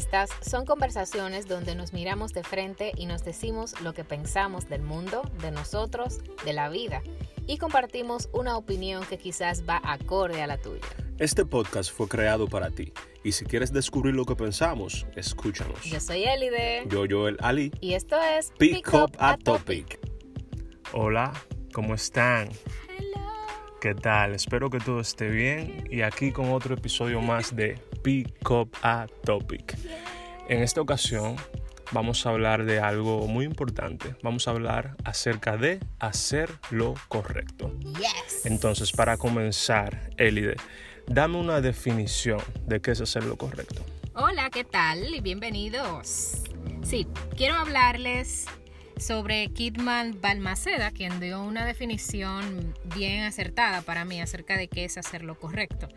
Estas son conversaciones donde nos miramos de frente y nos decimos lo que pensamos del mundo, de nosotros, de la vida y compartimos una opinión que quizás va acorde a la tuya. Este podcast fue creado para ti y si quieres descubrir lo que pensamos, escúchanos. Yo soy Elide. Yo, Joel Ali. Y esto es Pick, Up a Topic. Hola, ¿cómo están? Hello. ¿Qué tal? Espero que todo esté bien y aquí con otro episodio más de Pick Up a Topic. En esta ocasión vamos a hablar de algo muy importante. Vamos a hablar acerca de hacer lo correcto. Yes. Entonces, para comenzar, Elide, dame una definición de qué es hacer lo correcto. Hola, ¿qué tal? Y bienvenidos. Sí, quiero hablarles sobre Kidman Balmaceda, quien dio una definición bien acertada para mí acerca de qué es hacer lo correcto.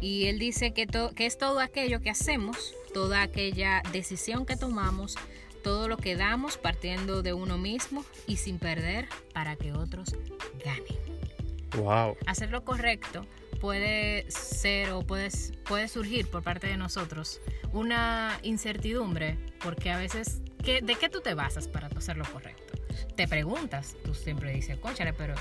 Y él dice que, que es todo aquello que hacemos, toda aquella decisión que tomamos, todo lo que damos partiendo de uno mismo y sin perder para que otros ganen. Wow. Hacer lo correcto puede ser o puede, puede surgir por parte de nosotros una incertidumbre, porque a veces, ¿qué- ¿de qué tú te basas para hacer lo correcto? Te preguntas, tú siempre dices, conchale, pero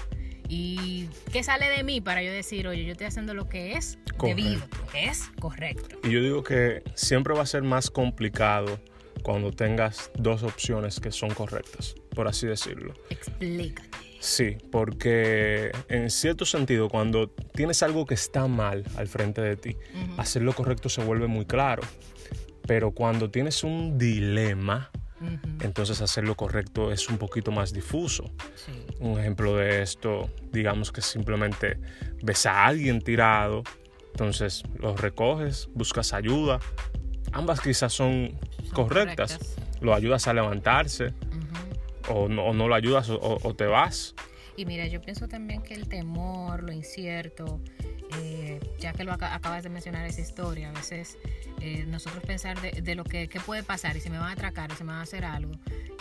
¿y qué sale de mí para yo decir, oye, yo estoy haciendo lo que es debido, Correcto. lo que es correcto? Y yo digo que siempre va a ser más complicado cuando tengas dos opciones que son correctas, por así decirlo. Explícate. Sí, porque en cierto sentido, cuando tienes algo que está mal al frente de ti, Ujú. hacer lo correcto se vuelve muy claro. Pero cuando tienes un dilema, Entonces hacer lo correcto es un poquito más difuso. Sí. Un ejemplo de esto, digamos que simplemente ves a alguien tirado, entonces lo recoges, buscas ayuda. Ambas quizás son, Son correctas. correctas. Lo ayudas a levantarse o no, o no lo ayudas o te vas. Y mira, yo pienso también que el temor, lo incierto, eh, ya que lo aca- acabas de mencionar esa historia, a veces eh, nosotros pensar de, de lo que puede pasar y si me van a atracar y si me van a hacer algo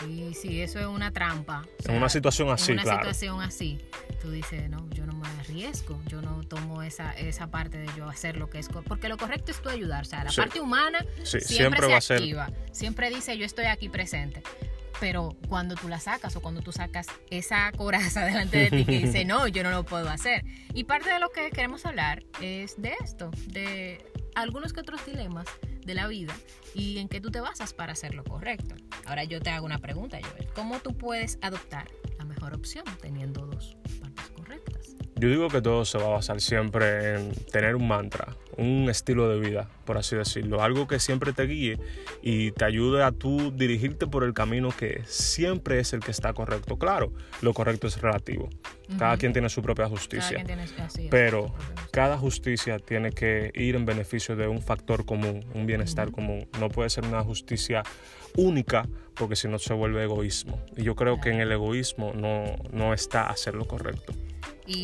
y si eso es una trampa. o En una situación en así, una claro. situación así, tú dices, no, yo no me arriesgo, yo no tomo esa, esa parte de yo hacer lo que es, porque lo correcto es tú ayudar, o sea, la Sí. parte humana Sí, siempre, siempre se va a ser- activa, siempre dice yo estoy aquí presente. Pero cuando tú la sacas o cuando tú sacas esa coraza delante de ti que dice, no, yo no lo puedo hacer. Y parte de lo que queremos hablar es de esto, de algunos que otros dilemas de la vida y en qué tú te basas para hacer lo correcto. Ahora yo te hago una pregunta, Joel. ¿Cómo tú puedes adoptar la mejor opción teniendo dos partes correctas? Yo digo que todo se va a basar siempre en tener un mantra, un estilo de vida, por así decirlo. Algo que siempre te guíe y te ayude a tú dirigirte por el camino que siempre es el que está correcto. Claro, lo correcto es relativo. Cada quien tiene su propia justicia. tiene Pero cada justicia tiene que ir en beneficio de un factor común, un bienestar común. No puede ser una justicia única porque si no se vuelve egoísmo. Y yo creo que en el egoísmo no, no está hacer lo correcto.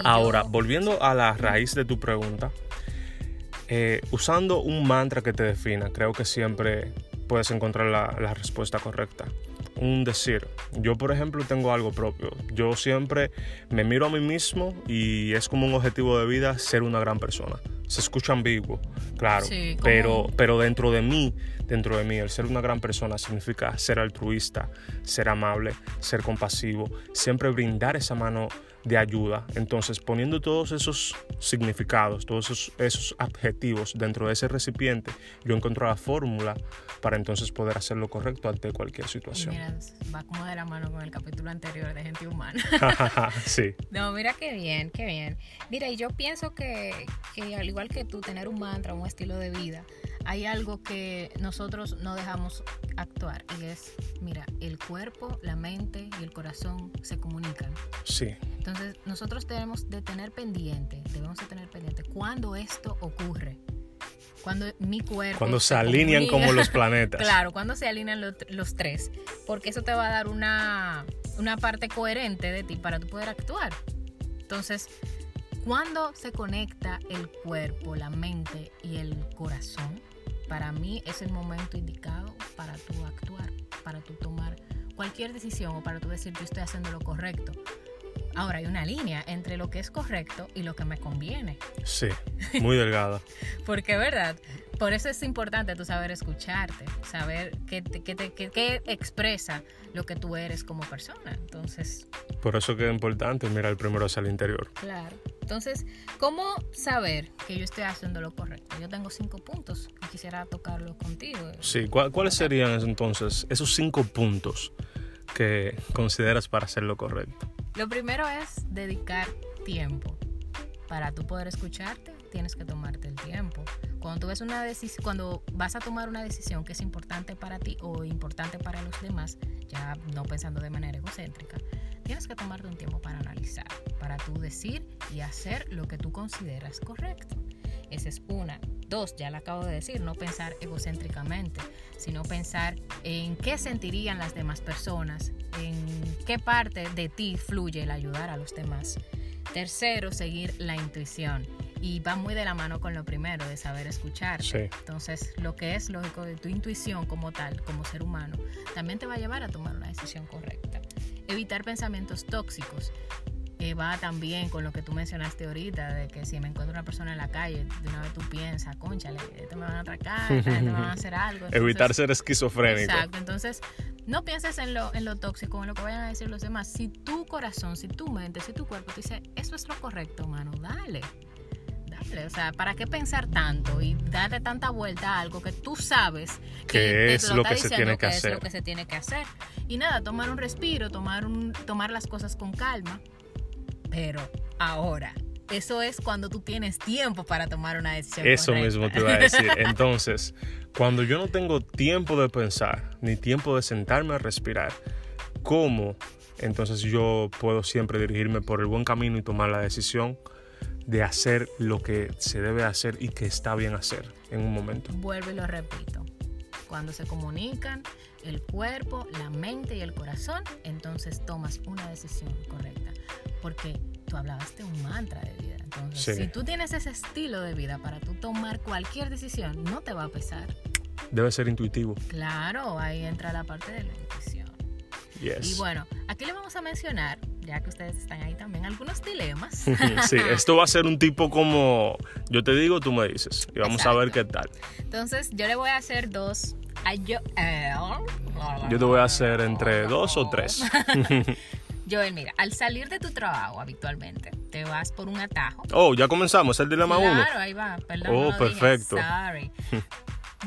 Ahora, yo- volviendo a la raíz de tu pregunta, eh, usando un mantra que te defina, creo que siempre puedes encontrar la, la respuesta correcta. Un decir, yo por ejemplo tengo algo propio, yo siempre me miro a mí mismo y es como un objetivo de vida ser una gran persona. Se escucha ambiguo, claro, Sí, pero, pero dentro de mí, dentro de mí, el ser una gran persona significa ser altruista, ser amable, ser compasivo, siempre brindar esa mano de ayuda. Entonces, poniendo todos esos significados, todos esos, esos adjetivos dentro de ese recipiente, yo encuentro la fórmula para entonces poder hacer lo correcto ante cualquier situación. mira, va como de la mano con el capítulo anterior de gente humana. sí, No, mira qué bien, qué bien. Mira, y yo pienso que, que al igual que tú, tener un mantra, un estilo de vida, hay algo que nosotros no dejamos actuar y es, mira, el cuerpo, la mente y el corazón se comunican. sí, Entonces, nosotros tenemos de tener pendiente, debemos de tener pendiente cuando esto ocurre. Cuando mi cuerpo... cuando se alinean comunica. como los planetas. Claro, cuando se alinean los, los tres, porque eso te va a dar una, una parte coherente de ti para tú poder actuar. Entonces, cuando se conecta el cuerpo, la mente y el corazón, para mí es el momento indicado para tú actuar, para tú tomar cualquier decisión o para tú decir yo estoy haciendo lo correcto. Ahora hay una línea entre lo que es correcto y lo que me conviene. Sí, muy delgada. Porque, ¿verdad? por eso es importante tú saber escucharte, saber qué, te- qué te- qué- qué expresa lo que tú eres como persona. Entonces, Por eso que es importante mirar primero hacia el interior. claro. Entonces, ¿cómo saber que yo estoy haciendo lo correcto? Yo tengo cinco puntos y quisiera tocarlos contigo. Sí, ¿cuál- ¿cuáles serían entonces esos cinco puntos que consideras para hacer lo correcto? Lo primero es dedicar tiempo. Para tú poder escucharte, tienes que tomarte el tiempo. Cuando tú ves una decisión, cuando vas a tomar una decisión que es importante para ti o importante para los demás, ya no pensando de manera egocéntrica, tienes que tomarte un tiempo para analizar, para tú decir y hacer lo que tú consideras correcto. Esa es una. Dos, ya la acabo de decir, no pensar egocéntricamente, sino pensar en qué sentirían las demás personas, en qué parte de ti fluye el ayudar a los demás. Tercero, seguir la intuición. Y va muy de la mano con lo primero, de saber escuchar. Sí. Entonces, lo que es lógico de tu intuición como tal, como ser humano, también te va a llevar a tomar una decisión correcta. Evitar pensamientos tóxicos. eh, va también con lo que tú mencionaste ahorita, de que si me encuentro una persona en la calle, de una vez tú piensas, conchale, esto me van a atracar, gente me van a hacer algo. Entonces, Evitar ser esquizofrénico. Exacto, entonces no pienses en lo, en lo tóxico, en lo que vayan a decir los demás. Si tu corazón, si tu mente, si tu cuerpo te dice, eso es lo correcto, mano, dale. Dale, o sea, ¿para qué pensar tanto y darle tanta vuelta a algo que tú sabes Que es lo que se tiene que es hacer. lo que se tiene que hacer? Y nada, tomar un respiro, tomar, un, tomar las cosas con calma, pero ahora. Eso es cuando tú tienes tiempo para tomar una decisión. Eso correcta. mismo te iba a decir. Entonces, cuando yo no tengo tiempo de pensar, ni tiempo de sentarme a respirar, ¿cómo entonces yo puedo siempre dirigirme por el buen camino y tomar la decisión de hacer lo que se debe hacer y que está bien hacer en un momento? Vuelvo y lo repito. Cuando se comunican el cuerpo, la mente y el corazón, entonces tomas una decisión correcta. Porque tú hablabas de un mantra de vida. Entonces, Sí. si tú tienes ese estilo de vida para tú tomar cualquier decisión, no te va a pesar. Debe ser intuitivo. Claro, ahí entra la parte de la intuición. Yes. Y bueno, aquí le vamos a mencionar, ya que ustedes están ahí también, algunos dilemas. sí, esto va a ser un tipo como yo te digo, tú me dices. Y vamos a ver qué tal. Entonces, yo le voy a hacer dos. a yo, eh, Yo te voy a hacer entre dos o tres. Joel, mira, al salir de tu trabajo habitualmente, te vas por un atajo. Oh, ya comenzamos, el dilema uno. Claro, ahí va, perdón. Oh, no lo dije, perfecto. sorry.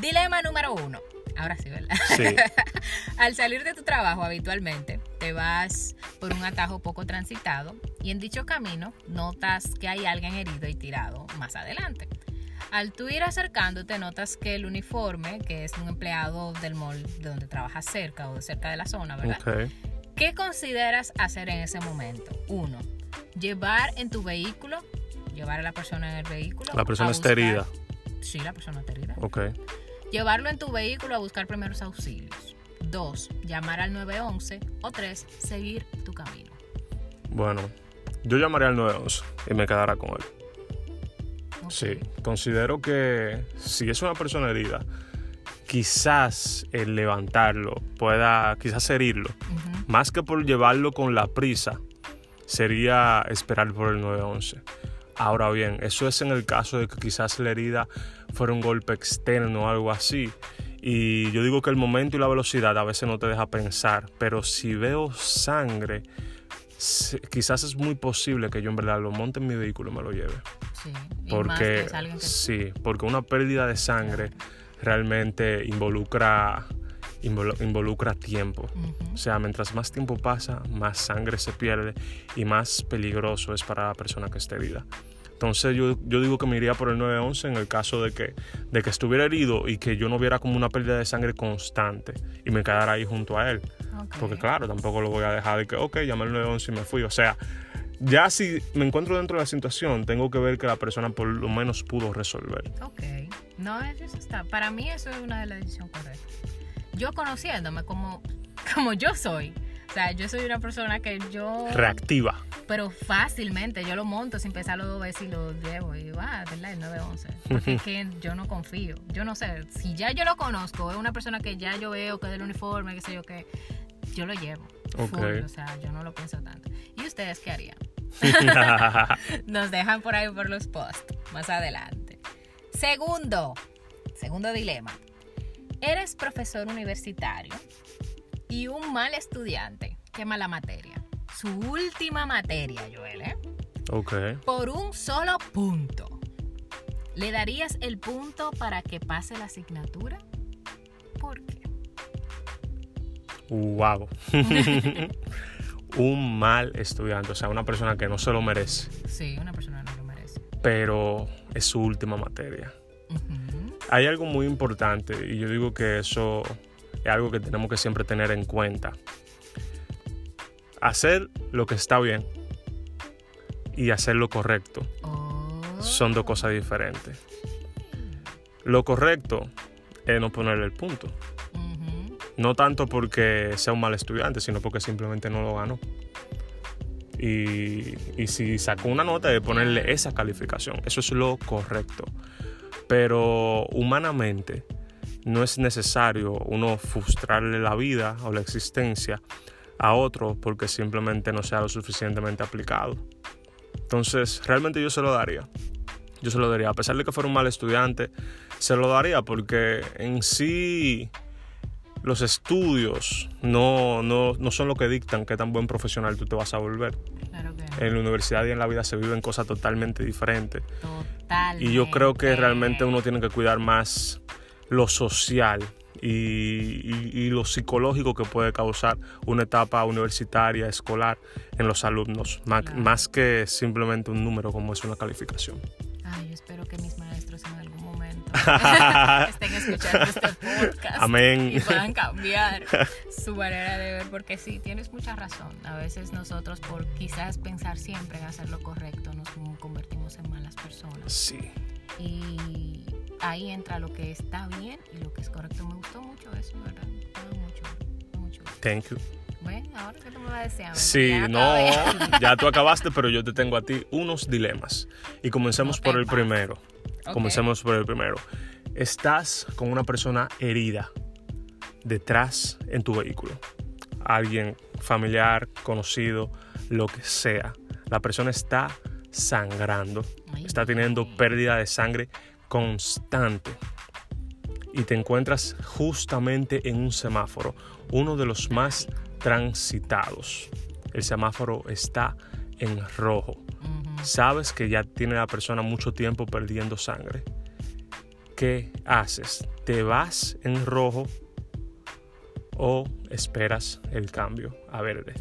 Dilema número uno. Ahora sí, ¿verdad? Sí. Al salir de tu trabajo habitualmente, te vas por un atajo poco transitado y en dicho camino notas que hay alguien herido y tirado más adelante. Al tú ir acercándote, notas que el uniforme, que es un empleado del mall de donde trabajas cerca o de cerca de la zona, ¿verdad? Ok. ¿Qué consideras hacer en ese momento? Uno, llevar en tu vehículo, llevar a la persona en el vehículo. La persona está herida. Sí, la persona está herida. Ok. Llevarlo en tu vehículo a buscar primeros auxilios. Dos, llamar al 911. O tres, seguir tu camino. Bueno, yo llamaré al 911 y me quedará con él. Sí, considero que si es una persona herida, quizás el levantarlo pueda, quizás herirlo. Más que por llevarlo con la prisa, sería esperar por el 911. Ahora bien, eso es en el caso de que quizás la herida fuera un golpe externo o algo así. Y yo digo que el momento y la velocidad a veces no te deja pensar, pero si veo sangre, quizás es muy posible que yo en verdad lo monte en mi vehículo y me lo lleve. Sí. Porque que- sí, porque una pérdida de sangre realmente involucra involu- involucra tiempo. O sea, mientras más tiempo pasa, más sangre se pierde y más peligroso es para la persona que esté herida. Entonces yo, yo digo que me iría por el 911 en el caso de que, de que estuviera herido y que yo no viera como una pérdida de sangre constante y me quedara ahí junto a él. Porque claro, tampoco lo voy a dejar de que, ok, llamé al 911 y me fui. O sea, ya si me encuentro dentro de la situación, tengo que ver que la persona por lo menos pudo resolver. Ok. No, eso está. Para mí eso es una de las decisiones correctas. Yo conociéndome como, como yo soy. O sea, yo soy una persona que yo... Reactiva. Pero fácilmente yo lo monto sin pensarlo dos veces y lo llevo. Y va, ¿verdad? El 911. Porque es que yo no confío. Yo no sé. Si ya yo lo conozco, es una persona que ya yo veo que es del uniforme, qué sé yo qué. Yo lo llevo. Ok. Full, o sea, yo no lo pienso tanto. ¿Y ustedes qué harían? Nos dejan por ahí por los posts más adelante. Segundo, segundo dilema. Eres profesor universitario y un mal estudiante. Qué mala materia. Su última materia, Joel, ¿eh? Ok. Por un solo punto. ¿Le darías el punto para que pase la asignatura? ¿Por qué? Wow. un mal estudiante, o sea, una persona que no se lo merece, Sí, una persona no lo merece. pero es su última materia. Hay algo muy importante y yo digo que eso es algo que tenemos que siempre tener en cuenta. Hacer lo que está bien y hacer lo correcto Oh. son dos cosas diferentes. Lo correcto es no ponerle el punto. No tanto porque sea un mal estudiante, sino porque simplemente no lo ganó. Y, y si sacó una nota de ponerle esa calificación, eso es lo correcto. Pero humanamente no es necesario uno frustrarle la vida o la existencia a otro porque simplemente no sea lo suficientemente aplicado. Entonces, realmente yo se lo daría. Yo se lo daría. A pesar de que fuera un mal estudiante, se lo daría porque en sí los estudios no, no, no son lo que dictan qué tan buen profesional tú te vas a volver. Claro que En la universidad y en la vida se viven cosas totalmente diferentes. Totalmente. Y yo creo que realmente uno tiene que cuidar más lo social y, y- y lo psicológico que puede causar una etapa universitaria, escolar en los alumnos, más, Claro. más que simplemente un número como es una calificación. Ay, yo espero que mis maestros en algún momento estén escuchando este podcast. Amén. Y puedan cambiar su manera de ver, porque sí, tienes mucha razón. A veces nosotros, por quizás pensar siempre en hacer lo correcto, nos convertimos en malas personas. Sí. Y ahí entra lo que está bien y lo que es correcto. Me gustó mucho eso, ¿verdad? Mucho, mucho. Thank you. Ahora que tú me vas Sí, ya no, ya tú acabaste, pero yo te tengo a ti unos dilemas. Y comencemos No por el pases. primero. Ok. Comencemos por el primero. Estás con una persona herida detrás en tu vehículo. Alguien familiar, conocido, lo que sea. La persona está sangrando, Ay, está teniendo pérdida de sangre constante. Y te encuentras justamente en un semáforo, uno de los más transitados. El semáforo está en rojo sabes que ya tiene la persona mucho tiempo perdiendo sangre. ¿Qué haces? ¿Te vas en rojo o esperas el cambio a verde?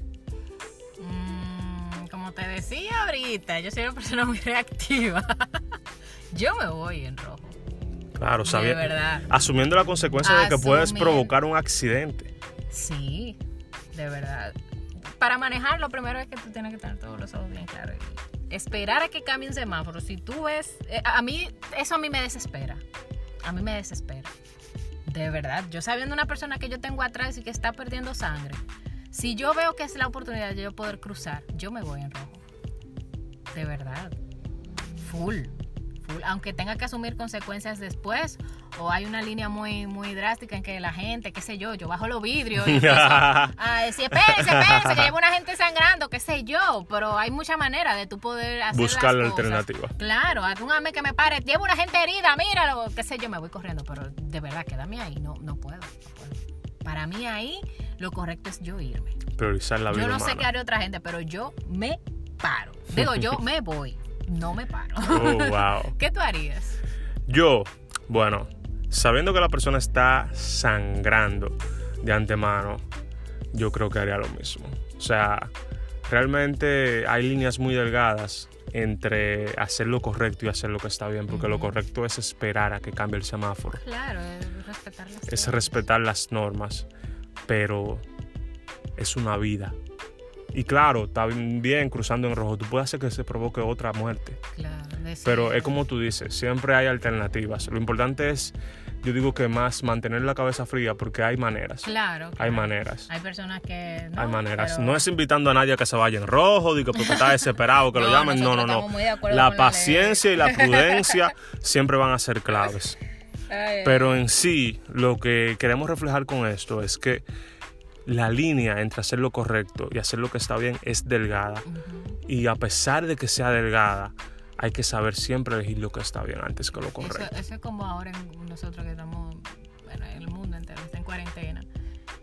Mm, como te decía ahorita, yo soy una persona muy reactiva. yo me voy en rojo. Claro, De sabi- verdad. asumiendo la consecuencia de que puedes provocar un accidente. Sí, de verdad. Para manejar, lo primero es que tú tienes que tener todos los ojos bien claros. Y esperar a que cambie un semáforo. Si tú ves. eh, a mí, eso a mí me desespera. A mí me desespera. De verdad. Yo sabiendo una persona que yo tengo atrás y que está perdiendo sangre. Si yo veo que es la oportunidad de yo poder cruzar, yo me voy en rojo. De verdad. Full. Full. Aunque tenga que asumir consecuencias después. O hay una línea muy, muy drástica en que la gente, qué sé yo, yo bajo los vidrios y empiezo a decir, espérense, espérense, que lleva una gente sangrando, qué sé yo. Pero hay mucha manera de tú poder hacer Buscar la cosas. alternativa. Claro, hágame que me pare, llevo una gente herida, míralo, qué sé yo, me voy corriendo. Pero de verdad, quédame ahí, no, no puedo. Para mí ahí lo correcto es yo irme. Priorizar la vida Yo no sé qué haré otra gente, pero yo me paro. Digo, yo me voy, no me paro. Oh, wow. ¿Qué tú harías? Yo, bueno, sabiendo que la persona está sangrando de antemano, yo creo que haría lo mismo. O sea, realmente hay líneas muy delgadas entre hacer lo correcto y hacer lo que está bien, porque lo correcto es esperar a que cambie el semáforo, Claro, es respetar las es normas. respetar las normas, pero es una vida. Y claro, bien cruzando en rojo, tú puedes hacer que se provoque otra muerte. Claro, Pero es como tú dices, siempre hay alternativas. Lo importante es, yo digo que más mantener la cabeza fría porque hay maneras. Claro, Hay claro. maneras. Hay personas que. No, hay maneras. pero- No es invitando a nadie a que se vaya en rojo, digo porque está desesperado, que lo llamen. No, no, no. estamos muy de acuerdo La paciencia y la prudencia siempre van a ser claves. Ay, Pero en sí, lo que queremos reflejar con esto es que la línea entre hacer lo correcto y hacer lo que está bien es delgada. Y a pesar de que sea delgada, hay que saber siempre elegir lo que está bien antes que lo correcto. eso es como ahora en nosotros que estamos, bueno, en el mundo entero, está en cuarentena.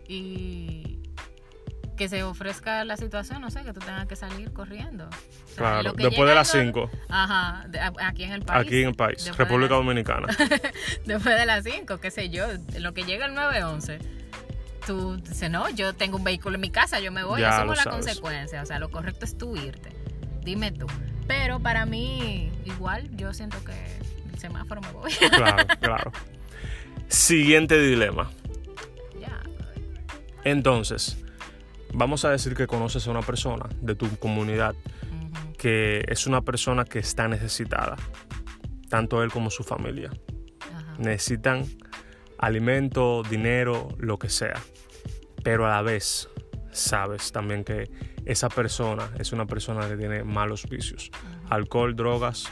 Y que se ofrezca la situación, no sé, que tú tengas que salir corriendo. O sea, Claro, después de las algo- 5, Ajá, de- aquí en el país. aquí en el país, Después República Dominicana. Después de las 5, qué sé yo, lo que llega el 9-11. Tú dices, no, yo tengo un vehículo en mi casa, yo me voy, Ya asumo la sabes. consecuencia. O sea, lo correcto es tú irte. Dime tú. Pero para mí, igual, yo siento que el semáforo me voy. Claro, claro. Siguiente dilema. ya. Entonces, vamos a decir que conoces a una persona de tu comunidad que es una persona que está necesitada, tanto él como su familia. Necesitan alimento, dinero, lo que sea. Pero a la vez sabes también que esa persona es una persona que tiene malos vicios. Alcohol, drogas,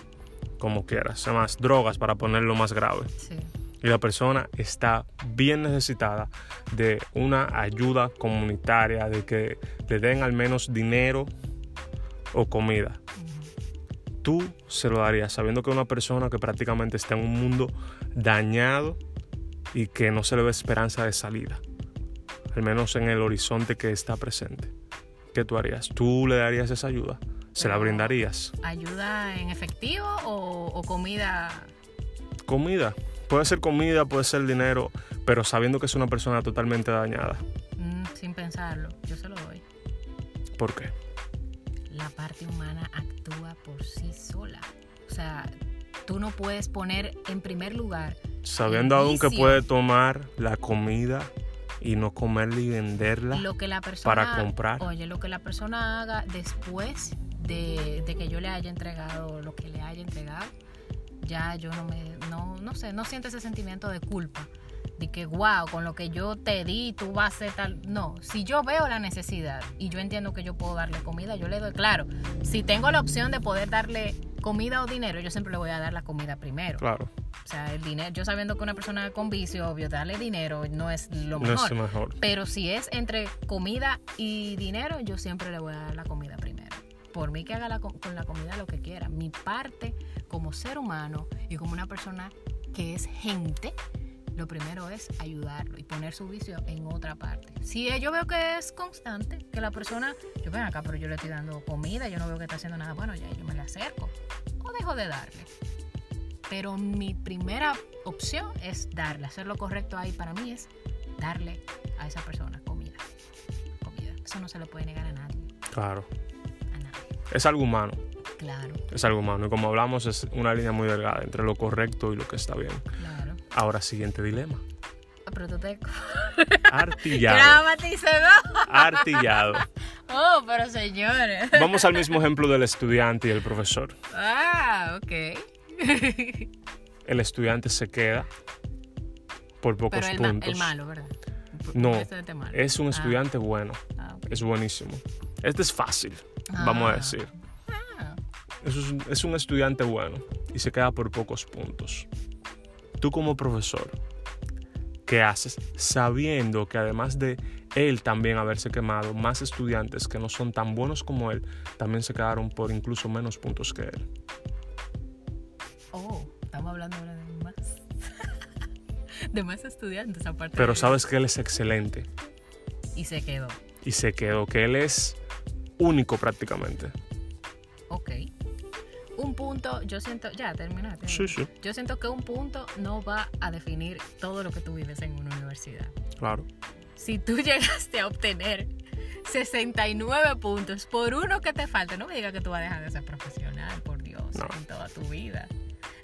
como quieras. Además, drogas para ponerlo más grave. Sí. y la persona está bien necesitada de una ayuda comunitaria, de que le den al menos dinero o comida. Tú se lo darías sabiendo que una persona que prácticamente está en un mundo dañado y que no se le ve esperanza de salida, al menos en el horizonte que está presente. ¿Qué tú harías? ¿Tú le darías esa ayuda? ¿Se la brindarías? ¿Ayuda en efectivo o, o comida? Comida. Puede ser comida, puede ser dinero, pero sabiendo que es una persona totalmente dañada. Mm, sin pensarlo, yo se lo doy. ¿Por qué? La parte humana actúa por sí sola. O sea, tú no puedes poner en primer lugar Sabiendo aún que puede tomar la comida y no comerla y venderla. lo que la persona para comprar. Oye, lo que la persona haga después de, de que yo le haya entregado lo que le haya entregado, ya yo no me, no, no sé, no siento ese sentimiento de culpa. De que, wow, con lo que yo te di, tú vas a hacer tal. No, si yo veo la necesidad y yo entiendo que yo puedo darle comida, yo le doy, claro. Si tengo la opción de poder darle comida o dinero, yo siempre le voy a dar la comida primero. Claro, O sea, el dinero, yo sabiendo que una persona con vicio, obvio, darle dinero no es lo no mejor. es mejor. Pero si es entre comida y dinero, yo siempre le voy a dar la comida primero. Por mí que haga la con la comida lo que quiera. Mi parte como ser humano y como una persona que es gente, lo primero es ayudarlo y poner su vicio en otra parte. Si yo veo que es constante, que la persona, yo ven acá, pero yo le estoy dando comida, yo no veo que está haciendo nada bueno, ya yo me le acerco o dejo de darle. Pero mi primera opción es darle, hacer lo correcto ahí para mí es darle a esa persona comida. Comida. Eso no se le puede negar a nadie. Claro. A nadie. Es algo humano. Claro, Es algo humano. Y como hablamos, es una línea muy delgada entre lo correcto y lo que está bien. claro. Ahora, siguiente dilema. Pero tú te Artillado. Artillado. Oh, pero señores. Vamos al mismo ejemplo del estudiante y el profesor. Ah, ok. El estudiante se queda por pocos Pero el, ma- puntos. el malo, ¿verdad? No, malo. Es un Ah, estudiante bueno. ah. Es buenísimo. Este es fácil, vamos a Ah. decir. Es un, es un estudiante bueno y se queda por pocos puntos. Tú como profesor, ¿qué haces? Sabiendo que además de él también haberse quemado, más estudiantes que no son tan buenos como él también se quedaron por incluso menos puntos que él. De más estudiantes aparte. Pero de- sabes que él es excelente Y se quedó. y se quedó, que él es único prácticamente. Ok. Un punto, yo siento, ya terminaste. Sí, sí, Yo siento que un punto no va a definir todo lo que tú vives en una universidad. claro. Si tú llegaste a obtener 69 puntos por uno que te falta, no me digas que tú vas a dejar de ser profesional, por Dios, No. en toda tu vida.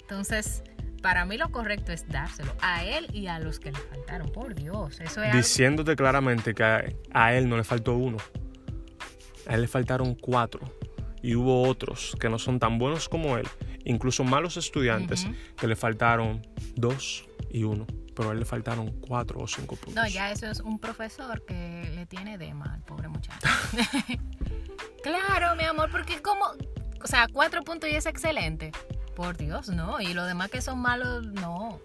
Entonces, para mí lo correcto es dárselo a él y a los que le faltaron, por Dios. Eso es algo- Diciéndote claramente que a, a él no le faltó uno. A él le faltaron cuatro. Y hubo otros que no son tan buenos como él. Incluso malos estudiantes que le faltaron dos y uno. Pero a él le faltaron cuatro o cinco puntos. No, ya eso es un profesor que le tiene de mal, pobre muchacho. claro, mi amor, porque como, o sea, cuatro puntos y es excelente. Por Dios, no. Y los demás que son malos, no.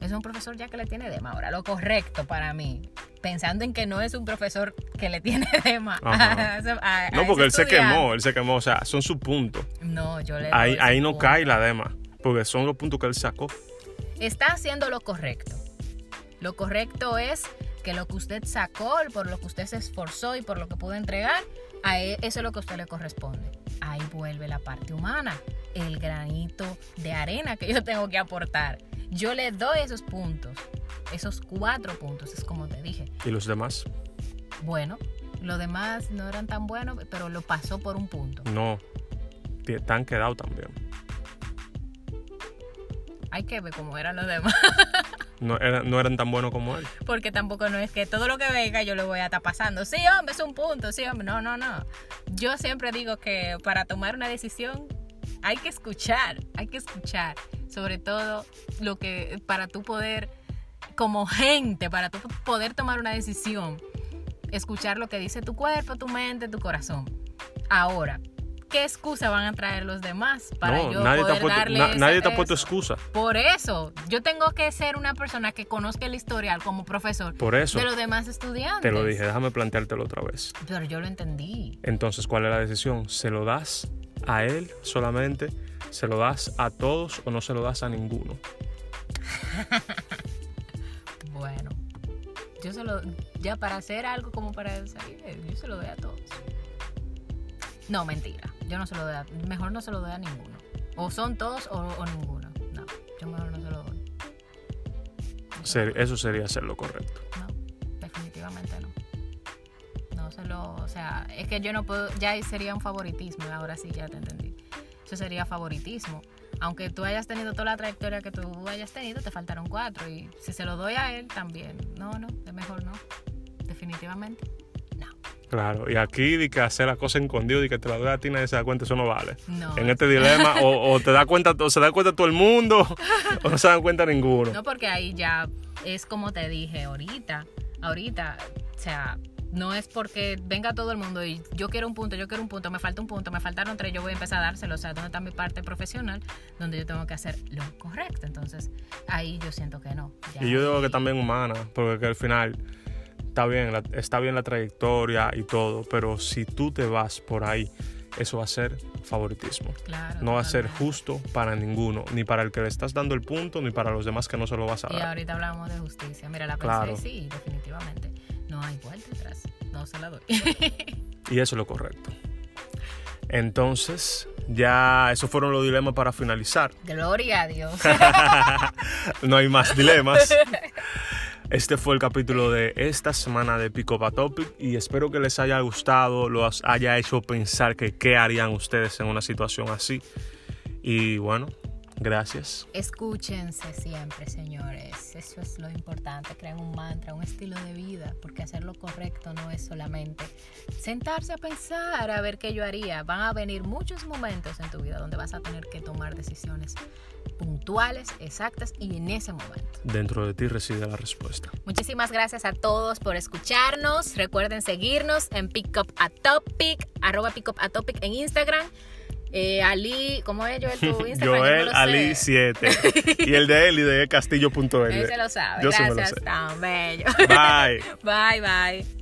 es un profesor ya que le tiene dema. Ahora, lo correcto para mí, pensando en que no es un profesor que le tiene a- a No, porque él se quemó, él se quemó, o sea, son sus puntos. No, yo le Ahí, ahí no punto. cae la dema, porque son los puntos que él sacó. Está haciendo lo correcto. Lo correcto es que lo que usted sacó, por lo que usted se esforzó y por lo que pudo entregar, a e- eso es lo que a usted le corresponde. Ahí vuelve la parte humana, el granito de arena que yo tengo que aportar. Yo le doy esos puntos, esos cuatro puntos, es como te dije. ¿Y los demás? Bueno, los demás no eran tan buenos, pero lo pasó por un punto. No. Te han quedado también. Hay que ver cómo eran los demás. No, eran- no eran tan buenos como él. Porque tampoco no es que todo lo que venga yo lo voy a estar pasando. Sí, hombre, es un punto. Sí, hombre. No, no, no. Yo siempre digo que para tomar una decisión hay que escuchar. Hay que escuchar. Sobre todo lo que para tú poder, como gente, para tú poder tomar una decisión, escuchar lo que dice tu cuerpo, tu mente, tu corazón. Ahora, ¿qué excusa van a traer los demás para no, yo nadie poder puesto, na- nadie te ha puesto excusa. Por eso, yo tengo que ser una persona que conozca el historial como profesor Por eso de los demás estudiantes. te lo dije, déjame planteártelo otra vez. Pero yo lo entendí. Entonces, ¿cuál es la decisión? ¿Se lo das a él solamente? ¿Se lo das a todos o no se lo das a ninguno? Bueno, yo se lo. Ya para hacer algo como para salir, yo se lo doy a todos. No, mentira. Yo no se lo doy a. Mejor no se lo doy a ninguno. O son todos o, o ninguno. No, yo mejor no se lo doy. No se lo Ser- eso sería hacer lo correcto. No. No se lo, o sea, es que yo no puedo, ya ahí sería un favoritismo, ahora sí ya te entendí. Eso sería favoritismo. Aunque tú hayas tenido toda la trayectoria que tú hayas tenido, te faltaron cuatro. Y si se lo doy a él, también. No, no, es mejor no. Definitivamente. No. Claro, y aquí di que hacer la cosa escondido y que te la doy a ti nadie se da cuenta, eso no vale. No. En este dilema, o, o te da cuenta, o se da cuenta todo el mundo, o no se dan cuenta ninguno. No, porque ahí ya es como te dije ahorita. Ahorita, o sea, no es porque venga todo el mundo y yo quiero un punto, yo quiero un punto, me falta un punto, me faltaron tres, yo voy a empezar a dárselo. O sea, ¿dónde está mi parte profesional? Donde yo tengo que hacer lo correcto. Entonces, ahí yo siento que no. Ya Y yo digo que también humana, porque que al final está bien, la- está bien la trayectoria y todo, pero si tú te vas por ahí, eso va a ser favoritismo. Claro, No va a ser justo para ninguno, ni para el que le estás dando el punto, ni para los demás que no se lo vas a Y dar. ahorita hablamos de justicia. Mira, la pensé Claro. y sí, definitivamente. No hay vuelta atrás. No se la doy. Y eso es lo correcto. Entonces, ya esos fueron los dilemas para finalizar. Gloria a Dios. no hay más dilemas. Este fue el capítulo de esta semana de a Topic y espero que les haya gustado, los haya hecho pensar que qué harían ustedes en una situación así. Y bueno, gracias. Escúchense siempre, señores. Eso es lo importante. Crean un mantra, un estilo de vida, porque hacer lo correcto no es solamente sentarse a pensar a ver qué yo haría. Van a venir muchos momentos en tu vida donde vas a tener que tomar decisiones puntuales, exactas y en ese momento. Dentro de ti reside la respuesta. Muchísimas gracias a todos por escucharnos. Recuerden seguirnos en Pick Up a Topic, arroba Pick Up a Topic en Instagram. Eh, Ali, ¿cómo es Joel tu Instagram? No Joel sé. Ali 7 y el de él y de castillo.l. Él se lo sabe. Yo sí me lo Gracias, sé. tan bello. Bye. Bye, bye.